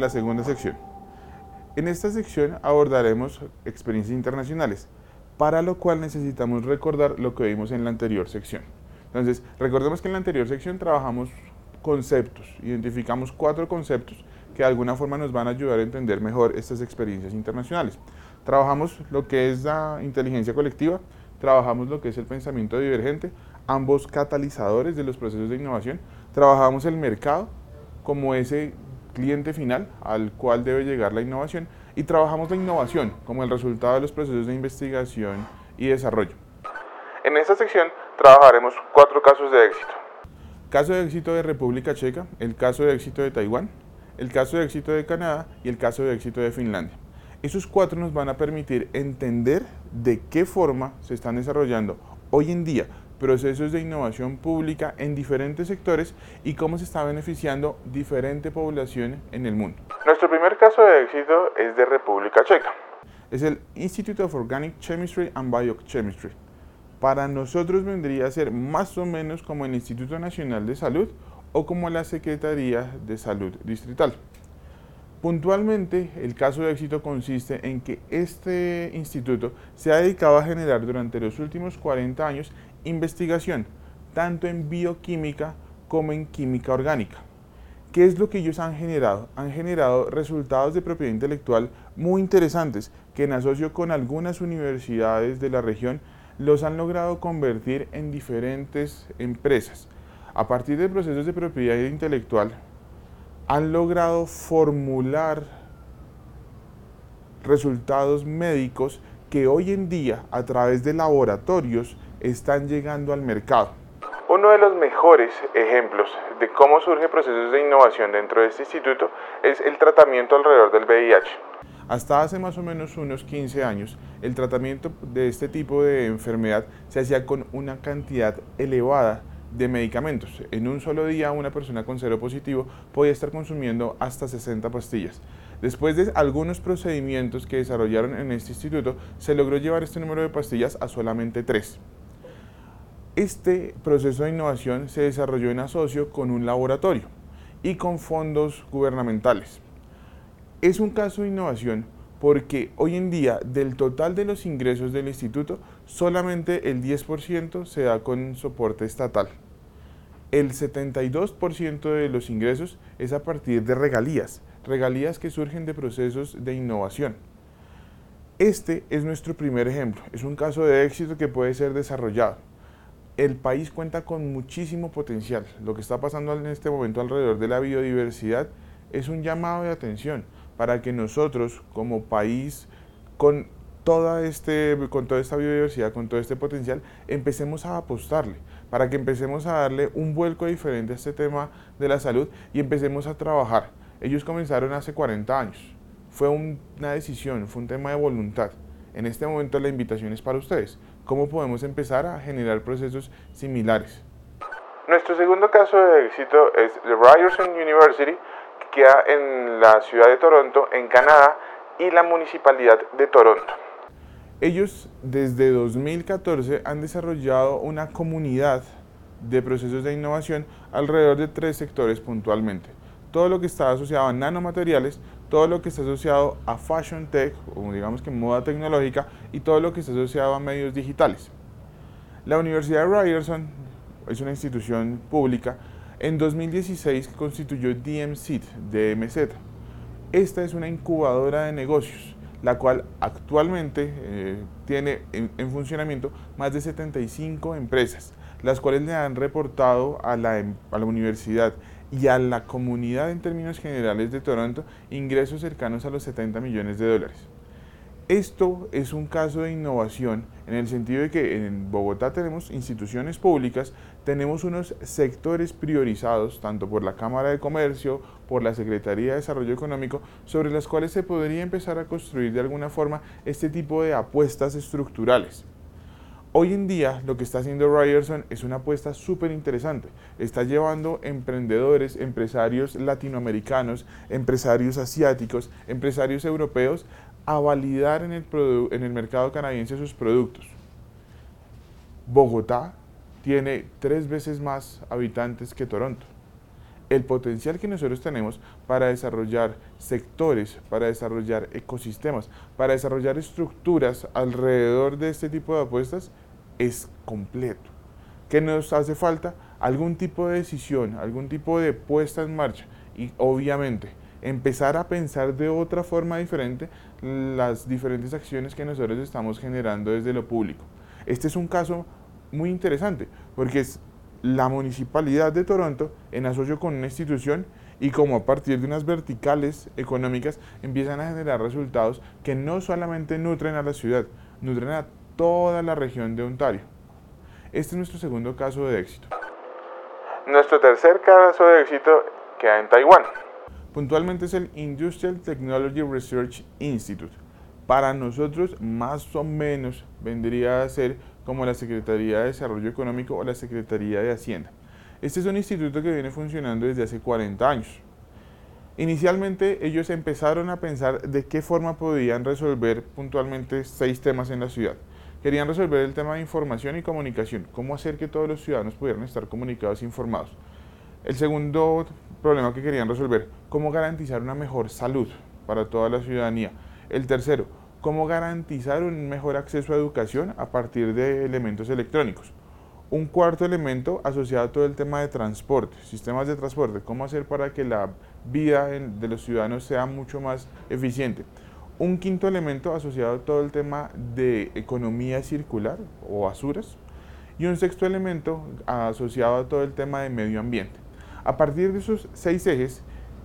la segunda sección. En esta sección abordaremos experiencias internacionales, para lo cual necesitamos recordar lo que vimos en la anterior sección. Entonces, recordemos que en la anterior sección trabajamos conceptos, identificamos cuatro conceptos que de alguna forma nos van a ayudar a entender mejor estas experiencias internacionales. Trabajamos lo que es la inteligencia colectiva, trabajamos lo que es el pensamiento divergente, ambos catalizadores de los procesos de innovación, trabajamos el mercado como ese cliente final al cual debe llegar la innovación y trabajamos la innovación como el resultado de los procesos de investigación y desarrollo. En esta sección trabajaremos cuatro casos de éxito. Caso de éxito de República Checa, el caso de éxito de Taiwán, el caso de éxito de Canadá y el caso de éxito de Finlandia. Esos cuatro nos van a permitir entender de qué forma se están desarrollando hoy en día procesos de innovación pública en diferentes sectores y cómo se está beneficiando diferente población en el mundo. Nuestro primer caso de éxito es de República Checa. Es el Institute of Organic Chemistry and Biochemistry. Para nosotros vendría a ser más o menos como el Instituto Nacional de Salud o como la Secretaría de Salud Distrital. Puntualmente, el caso de éxito consiste en que este instituto se ha dedicado a generar durante los últimos 40 años investigación, tanto en bioquímica como en química orgánica. ¿Qué es lo que ellos han generado? Han generado resultados de propiedad intelectual muy interesantes que en asocio con algunas universidades de la región los han logrado convertir en diferentes empresas. A partir de procesos de propiedad intelectual, han logrado formular resultados médicos que hoy en día a través de laboratorios están llegando al mercado. Uno de los mejores ejemplos de cómo surgen procesos de innovación dentro de este instituto es el tratamiento alrededor del VIH. Hasta hace más o menos unos 15 años, el tratamiento de este tipo de enfermedad se hacía con una cantidad elevada de medicamentos. En un solo día una persona con cero positivo podía estar consumiendo hasta 60 pastillas. Después de algunos procedimientos que desarrollaron en este instituto, se logró llevar este número de pastillas a solamente 3. Este proceso de innovación se desarrolló en asocio con un laboratorio y con fondos gubernamentales. Es un caso de innovación porque hoy en día del total de los ingresos del instituto, solamente el 10% se da con soporte estatal. El 72% de los ingresos es a partir de regalías, regalías que surgen de procesos de innovación. Este es nuestro primer ejemplo, es un caso de éxito que puede ser desarrollado. El país cuenta con muchísimo potencial. Lo que está pasando en este momento alrededor de la biodiversidad es un llamado de atención para que nosotros como país con toda, este, con toda esta biodiversidad, con todo este potencial, empecemos a apostarle, para que empecemos a darle un vuelco diferente a este tema de la salud y empecemos a trabajar. Ellos comenzaron hace 40 años. Fue una decisión, fue un tema de voluntad. En este momento la invitación es para ustedes. ¿Cómo podemos empezar a generar procesos similares? Nuestro segundo caso de éxito es the Ryerson University, queda en la ciudad de Toronto, en Canadá, y la municipalidad de Toronto. Ellos desde 2014 han desarrollado una comunidad de procesos de innovación alrededor de tres sectores puntualmente. Todo lo que está asociado a nanomateriales, todo lo que está asociado a fashion tech, o digamos que moda tecnológica, y todo lo que está asociado a medios digitales. La Universidad de Ryerson es una institución pública en 2016 constituyó DMSIT, DMZ. Esta es una incubadora de negocios, la cual actualmente eh, tiene en, funcionamiento más de 75 empresas, las cuales le han reportado a la, em, a la universidad y a la comunidad en términos generales de Toronto ingresos cercanos a los 70 millones de dólares. Esto es un caso de innovación en el sentido de que en Bogotá tenemos instituciones públicas, tenemos unos sectores priorizados, tanto por la Cámara de Comercio, por la Secretaría de Desarrollo Económico, sobre las cuales se podría empezar a construir de alguna forma este tipo de apuestas estructurales. Hoy en día lo que está haciendo Ryerson es una apuesta súper interesante. Está llevando emprendedores, empresarios latinoamericanos, empresarios asiáticos, empresarios europeos a validar en el, en el mercado canadiense sus productos. Bogotá tiene tres veces más habitantes que Toronto. el potencial que nosotros tenemos para desarrollar sectores, para desarrollar ecosistemas, para desarrollar estructuras alrededor de este tipo de apuestas es completo. ¿Qué nos hace falta? Algún tipo de decisión, algún tipo de puesta en marcha y obviamente empezar a pensar de otra forma diferente las diferentes acciones que nosotros estamos generando desde lo público. Este es un caso muy interesante porque es la municipalidad de Toronto en asocio con una institución y como a partir de unas verticales económicas empiezan a generar resultados que no solamente nutren a la ciudad, nutren a toda la región de Ontario. Este es nuestro segundo caso de éxito. Nuestro tercer caso de éxito queda en Taiwán. Puntualmente es el Industrial Technology Research Institute. Para nosotros más o menos vendría a ser como la Secretaría de Desarrollo Económico o la Secretaría de Hacienda. Este es un instituto que viene funcionando desde hace 40 años. Inicialmente ellos empezaron a pensar de qué forma podían resolver puntualmente seis temas en la ciudad. Querían resolver el tema de información y comunicación, cómo hacer que todos los ciudadanos pudieran estar comunicados e informados. El segundo problema que querían resolver, cómo garantizar una mejor salud para toda la ciudadanía. El tercero, cómo garantizar un mejor acceso a educación a partir de elementos electrónicos. Un cuarto elemento asociado a todo el tema de transporte, sistemas de transporte, cómo hacer para que la vida de los ciudadanos sea mucho más eficiente. Un quinto elemento asociado a todo el tema de economía circular o basuras. Y un sexto elemento asociado a todo el tema de medio ambiente. A partir de esos seis ejes,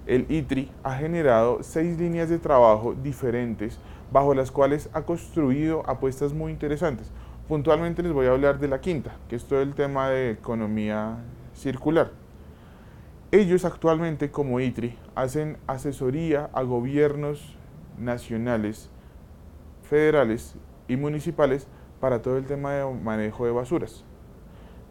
el ITRI ha generado seis líneas de trabajo diferentes bajo las cuales ha construido apuestas muy interesantes. Puntualmente les voy a hablar de la quinta, que es todo el tema de economía circular. Ellos actualmente como ITRI hacen asesoría a gobiernos nacionales, federales y municipales para todo el tema de manejo de basuras.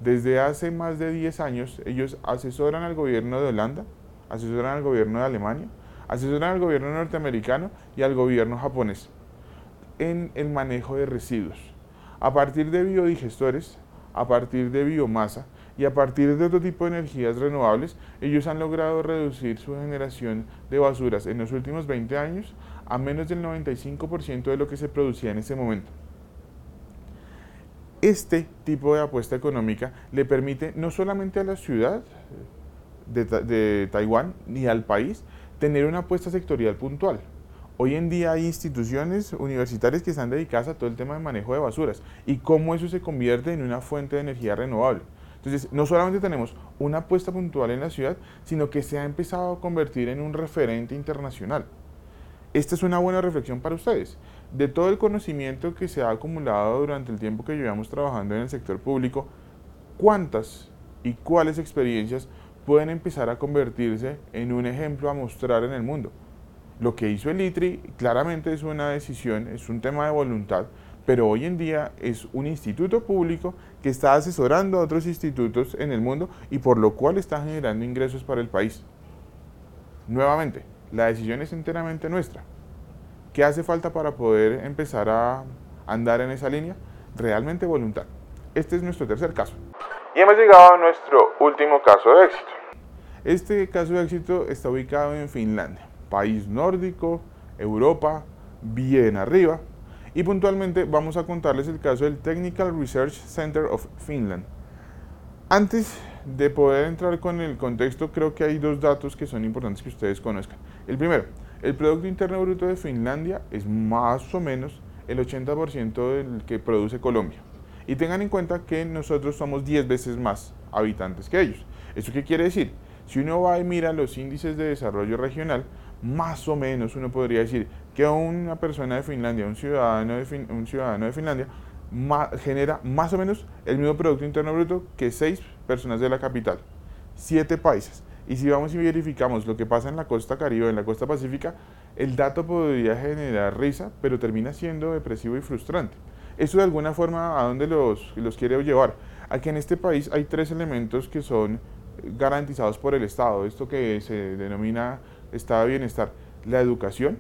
Desde hace más de 10 años ellos asesoran al gobierno de Holanda, asesoran al gobierno de Alemania, asesoran al gobierno norteamericano y al gobierno japonés en el manejo de residuos. A partir de biodigestores, a partir de biomasa y a partir de otro tipo de energías renovables, ellos han logrado reducir su generación de basuras en los últimos 20 años a menos del 95% de lo que se producía en ese momento. Este tipo de apuesta económica le permite no solamente a la ciudad de, Taiwán ni al país tener una apuesta sectorial puntual. Hoy en día hay instituciones universitarias que están dedicadas a todo el tema de manejo de basuras y cómo eso se convierte en una fuente de energía renovable. Entonces, no solamente tenemos una apuesta puntual en la ciudad, sino que se ha empezado a convertir en un referente internacional. Esta es una buena reflexión para ustedes. De todo el conocimiento que se ha acumulado durante el tiempo que llevamos trabajando en el sector público, ¿cuántas y cuáles experiencias pueden empezar a convertirse en un ejemplo a mostrar en el mundo? Lo que hizo el ITRI claramente es una decisión, es un tema de voluntad, pero hoy en día es un instituto público que está asesorando a otros institutos en el mundo y por lo cual está generando ingresos para el país. Nuevamente, la decisión es enteramente nuestra. ¿Qué hace falta para poder empezar a andar en esa línea? Realmente voluntad. Este es nuestro tercer caso. Y hemos llegado a nuestro último caso de éxito. Este caso de éxito está ubicado en Finlandia, país nórdico, Europa, bien arriba, y puntualmente vamos a contarles el caso del Technical Research Center of Finland. Antes de poder entrar con el contexto, creo que hay dos datos que son importantes que ustedes conozcan. El primero, el Producto Interno Bruto de Finlandia es más o menos el 80% del que produce Colombia. Y tengan en cuenta que nosotros somos 10 veces más habitantes que ellos. ¿Eso qué quiere decir? Si uno va y mira los índices de desarrollo regional, más o menos uno podría decir que una persona de Finlandia, un ciudadano de, un ciudadano de Finlandia, genera más o menos el mismo Producto Interno Bruto que seis personas de la capital, siete países. Y si vamos y verificamos lo que pasa en la costa caribe, en la costa pacífica, el dato podría generar risa, pero termina siendo depresivo y frustrante. Eso de alguna forma, ¿a dónde los, los quiere llevar? A que en este país hay tres elementos que son garantizados por el Estado, esto que se denomina estado de bienestar, la educación,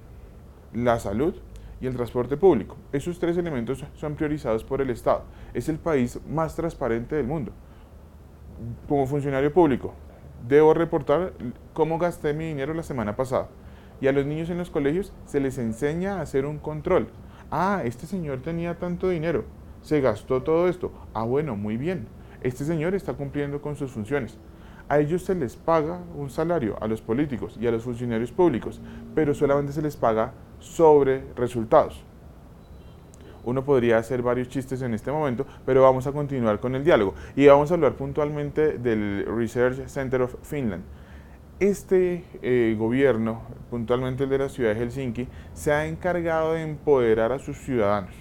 la salud y el transporte público. Esos tres elementos son priorizados por el Estado. Es el país más transparente del mundo. Como funcionario público, debo reportar cómo gasté mi dinero la semana pasada. Y a los niños en los colegios se les enseña a hacer un control. Ah, este señor tenía tanto dinero, se gastó todo esto. Ah, bueno, muy bien. Este señor está cumpliendo con sus funciones. A ellos se les paga un salario, a los políticos y a los funcionarios públicos, pero solamente se les paga sobre resultados. Uno podría hacer varios chistes en este momento, pero vamos a continuar con el diálogo y vamos a hablar puntualmente del Research Center of Finland. Este eh, gobierno, puntualmente el de la ciudad de Helsinki, se ha encargado de empoderar a sus ciudadanos.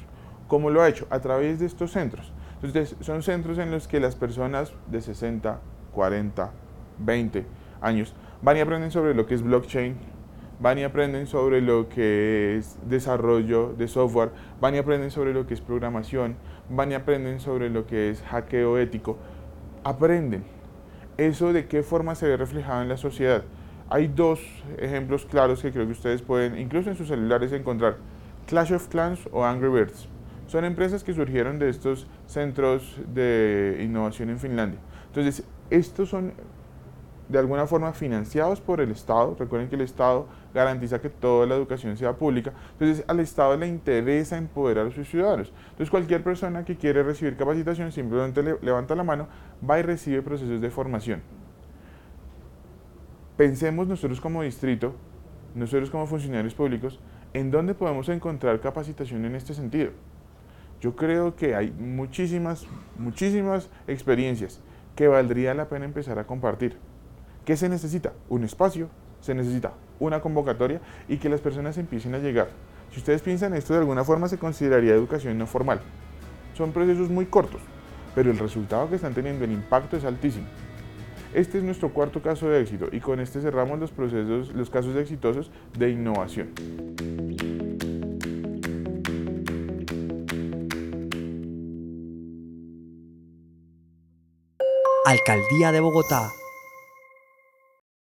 ¿Cómo lo ha hecho? A través de estos centros. Entonces, son centros en los que las personas de 60, 40, 20 años van y aprenden sobre lo que es blockchain, van y aprenden sobre lo que es desarrollo de software, van y aprenden sobre lo que es programación, van y aprenden sobre lo que es hackeo ético. Aprenden. ¿Eso de qué forma se ve reflejado en la sociedad? Hay dos ejemplos claros que creo que ustedes pueden, incluso en sus celulares, encontrar. Clash of Clans o Angry Birds. Son empresas que surgieron de estos centros de innovación en Finlandia. Entonces, estos son de alguna forma financiados por el Estado. Recuerden que el Estado garantiza que toda la educación sea pública. Entonces, al Estado le interesa empoderar a sus ciudadanos. Entonces, cualquier persona que quiere recibir capacitación simplemente levanta la mano, va y recibe procesos de formación. Pensemos nosotros como distrito, nosotros como funcionarios públicos, en dónde podemos encontrar capacitación en este sentido. Yo creo que hay muchísimas, muchísimas experiencias que valdría la pena empezar a compartir. ¿Qué se necesita? Un espacio, se necesita una convocatoria y que las personas empiecen a llegar. Si ustedes piensan esto de alguna forma se consideraría educación no formal. Son procesos muy cortos, pero el resultado que están teniendo, el impacto es altísimo. Este es nuestro cuarto caso de éxito y con este cerramos los procesos, los casos exitosos de innovación. Alcaldía de Bogotá